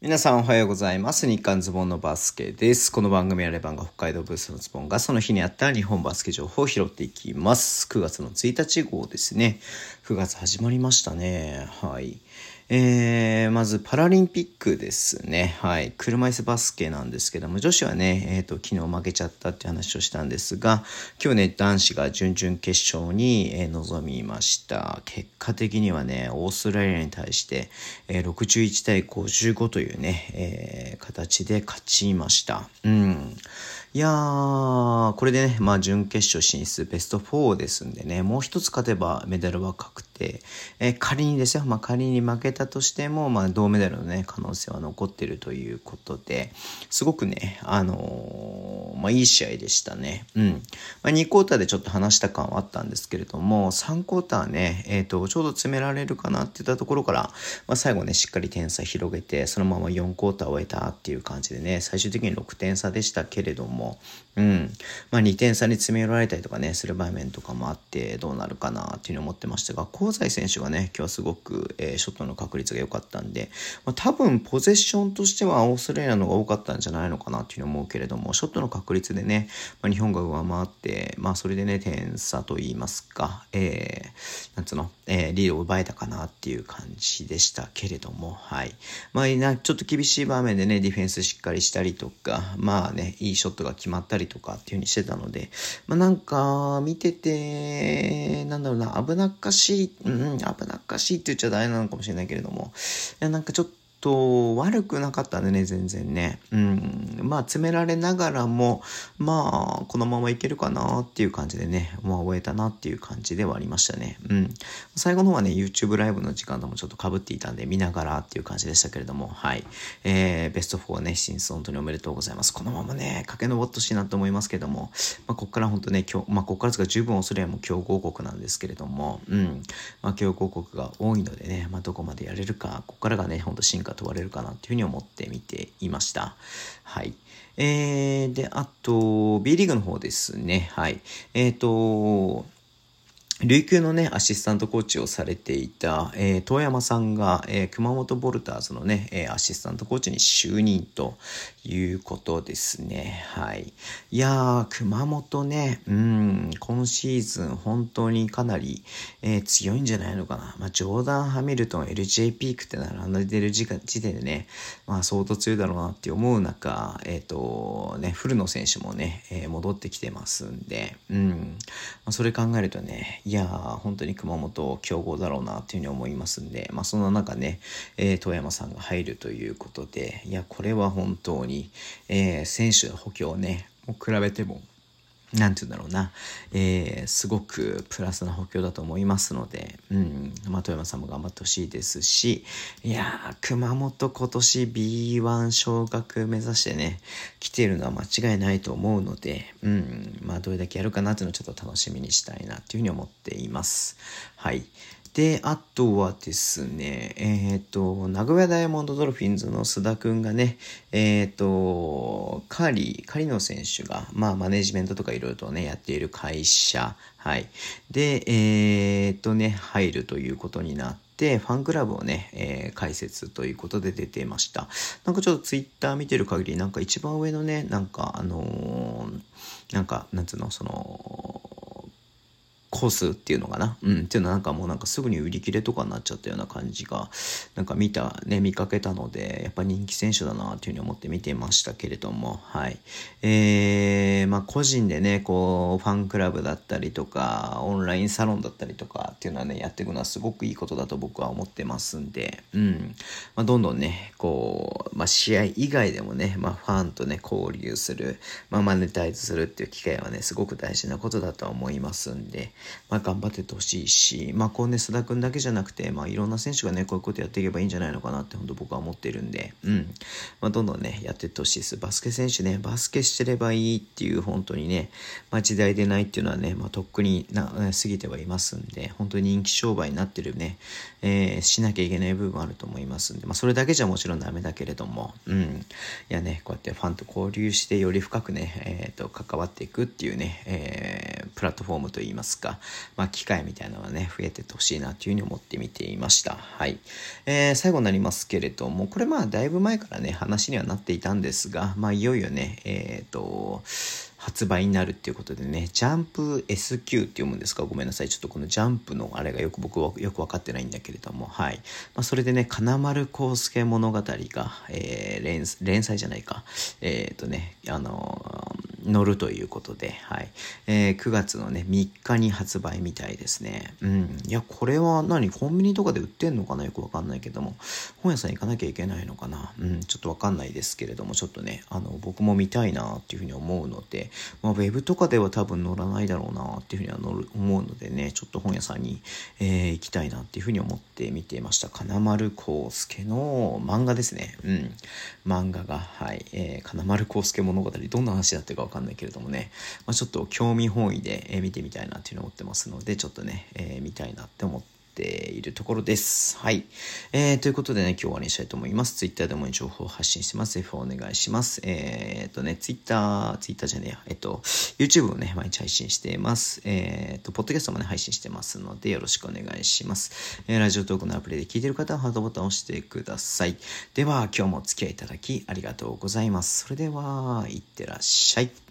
皆さんおはようございます。日刊ズボンのバスケです。この番組はレバンが北海道ブースのズボンがその日にあった日本バスケ情報を拾っていきます。9月の1日号ですね。9月始まりましたね。はい。えー、まずパラリンピックですね。はい。車椅子バスケなんですけども、女子はね、えっ、ー、と、昨日負けちゃったって話をしたんですが、今日ね、男子が準々決勝に、えー、臨みました。結果的にはね、オーストラリアに対して、えー、61対55というね、えー、形で勝ちました。うん。いやー、これでね、まあ、準決勝進出、ベスト4ですんでね、もう一つ勝てばメダルは確定。えー、仮にですよ、まあ、仮に負けたとしても、まあ、銅メダルのね、可能性は残ってるということで、すごくね、あのー、まあ、いい試合でしたね。うん。まあ、2クォーターでちょっと話した感はあったんですけれども、3クォーターね、え、ー、と、ちょうど詰められるかなって言ったところから、まあ、最後ね、しっかり点差広げて、そのまま4クォーターを終えたっていう感じでね、最終的に6点差でしたけれども、うん。まあ2点差に詰め寄られたりとかね、する場面とかもあって、どうなるかなっていうふうに思ってましたが、香西選手がね、今日はすごく、えー、ショットの確率が良かったんで、まあ、多分ポゼッションとしてはオーストラリアの方が多かったんじゃないのかなっていうふうに思うけれども、ショットの確率でね、まあ、日本が上回って、まあそれでね、点差といいますか、えー、なんつうの、えー、リードを奪えたかなっていう感じでしたけれども、はい。まあ、ちょっと厳しい場面でね、ディフェンスしっかりしたりとか、まあね、いいショットが決まったりとかっていう風にしてたので、まあ、なんか見てて、なんだろうな、危なっかしい、うん、危なっかしいって言っちゃダメなのかもしれないけれども、いやなんかちょっと悪くなかったんでね、全然ね。うん。まあ、詰められながらも、まあ、このままいけるかなっていう感じでね、まあ、終えたなっていう感じではありましたね。うん。最後の方はね、YouTube ライブの時間ともちょっと被っていたんで、見ながらっていう感じでしたけれども、はい。えー、ベスト4ね、進出本当におめでとうございます。このままね、駆け上ってほしいなと思いますけども、まあ、こっから本当ね、今日、まあ、こっからですが十分オーストラリアも強豪国なんですけれども、うん。まあ、強豪国が多いのでね、まあ、どこまでやれるか、ここからがね、ほんと進化が問われるかなっていうふうに思って見ていました。はい。えー、で、あと、B リーグの方ですね。はい。えっ、ー、と、琉球のね、アシスタントコーチをされていた、えー、遠山さんが、えー、熊本ボルターズのね、えー、アシスタントコーチに就任ということですね。はい。いやー、熊本ね、うん、今シーズン本当にかなり、えー、強いんじゃないのかな。まあ、ジョーダン・ハミルトン、LJ ピークって並んでる時時点でね、まあ、相当強いだろうなって思う中、えっ、と、ね、古野選手もね、え戻ってきてますんで、うん。まあ、それ考えるとね、いやー、本当に熊本強豪だろうなというふうに思いますんで、まあそんな中ね、えー、遠山さんが入るということで、いや、これは本当に、えー、選手の補強ね、もう比べてもなんて言うんだろうな、えー、すごくプラスな補強だと思いますので、うん、まあ、富山さんも頑張ってほしいですし、いや熊本今年 B1 昇格目指してね、来ているのは間違いないと思うので、うん、まあ、どれだけやるかなっていうのをちょっと楽しみにしたいなっていうふうに思っています。はい。で、あとはですね、えっ、ー、と、名古屋ダイヤモンドドルフィンズの須田くんがね、えっ、ー、と、カリ、カリの選手が、まあ、マネジメントとかいろいろとね、やっている会社、はい。で、えっ、ー、とね、入るということになって、ファンクラブをね、えー、開設ということで出てました。なんかちょっとツイッター見てる限り、なんか一番上のね、なんかあのー、なんか、なんつうの、その、コースっていうのかな？うん。っていうのはなんかもうなんかすぐに売り切れとかになっちゃったような感じが、なんか見た、ね、見かけたので、やっぱ人気選手だなっていうふうに思って見てましたけれども、はい。えー、まあ個人でね、こう、ファンクラブだったりとか、オンラインサロンだったりとかっていうのはね、やっていくのはすごくいいことだと僕は思ってますんで、うん。まあどんどんね、こう、まあ試合以外でもね、まあファンとね、交流する、まあマネタイズするっていう機会はね、すごく大事なことだと思いますんで、まあ、頑張ってってほしいし、まあ、こうね、須田君だけじゃなくて、まあ、いろんな選手がね、こういうことやっていけばいいんじゃないのかなって、本当僕は思ってるんで、うん。まあ、どんどんね、やっていってほしいです。バスケ選手ね、バスケしてればいいっていう、本当にね、まあ、時代でないっていうのはね、まあ、とっくにな過ぎてはいますんで、本当に人気商売になってるね、えー、しなきゃいけない部分あると思いますんで、まあ、それだけじゃもちろんダメだけれども、うん。いやね、こうやってファンと交流して、より深くね、えっ、ー、と、関わっていくっていうね、えー、プラットフォームといいますか、か、まあ、機会みたいなのはね、増えてってほしいなというふうに思って見ていました。はい。えー、最後になりますけれども、これまあ、だいぶ前からね、話にはなっていたんですが、まあ、いよいよね、えっ、ー、と、発売になるっていうことでね、ジャンプ SQ って読むんですか？ごめんなさい。ちょっとこのジャンプのあれがよく僕はよく分かってないんだけれども、はい。まあ、それでね、金丸康介物語が、えー、連連載じゃないか。えっ、ー、とね、あのー、乗るということで、はい。えー、9月のね、3日に発売みたいですね。うん。いや、これは何？コンビニとかで売ってんのかな？よくわかんないけども、本屋さん行かなきゃいけないのかな？うん、ちょっとわかんないですけれども、ちょっとね、あの、僕も見たいなっていうふうに思うので、まあ、ウェブとかでは多分載らないだろうなっていうふうには思うのでね、ちょっと本屋さんに、えー、行きたいなっていうふうに思って見ていました。金丸康介の漫画ですね。うん。漫画が、はい。えー、金丸康介物語、どんな話だったかわかんないなんだけれどもね、まあ、ちょっと興味本位で、え、見てみたいなっていうのを思ってますので、ちょっとね、えー、見たいなって思ってているところです。はい。えー、ということでね、今日終わりにしたいと思います。Twitter でも情報を発信してます。ぜひお願いします。えー、っとね、Twitter、Twitter じゃねえや、えっと、YouTube をね、毎日配信しています。えー、っと、ポッドキャストもね、配信してますので、よろしくお願いします。えー、ラジオトークのアプリで聞いてる方はハートボタンを押してください。では、今日もお付き合いいただきありがとうございます。それでは、いってらっしゃい。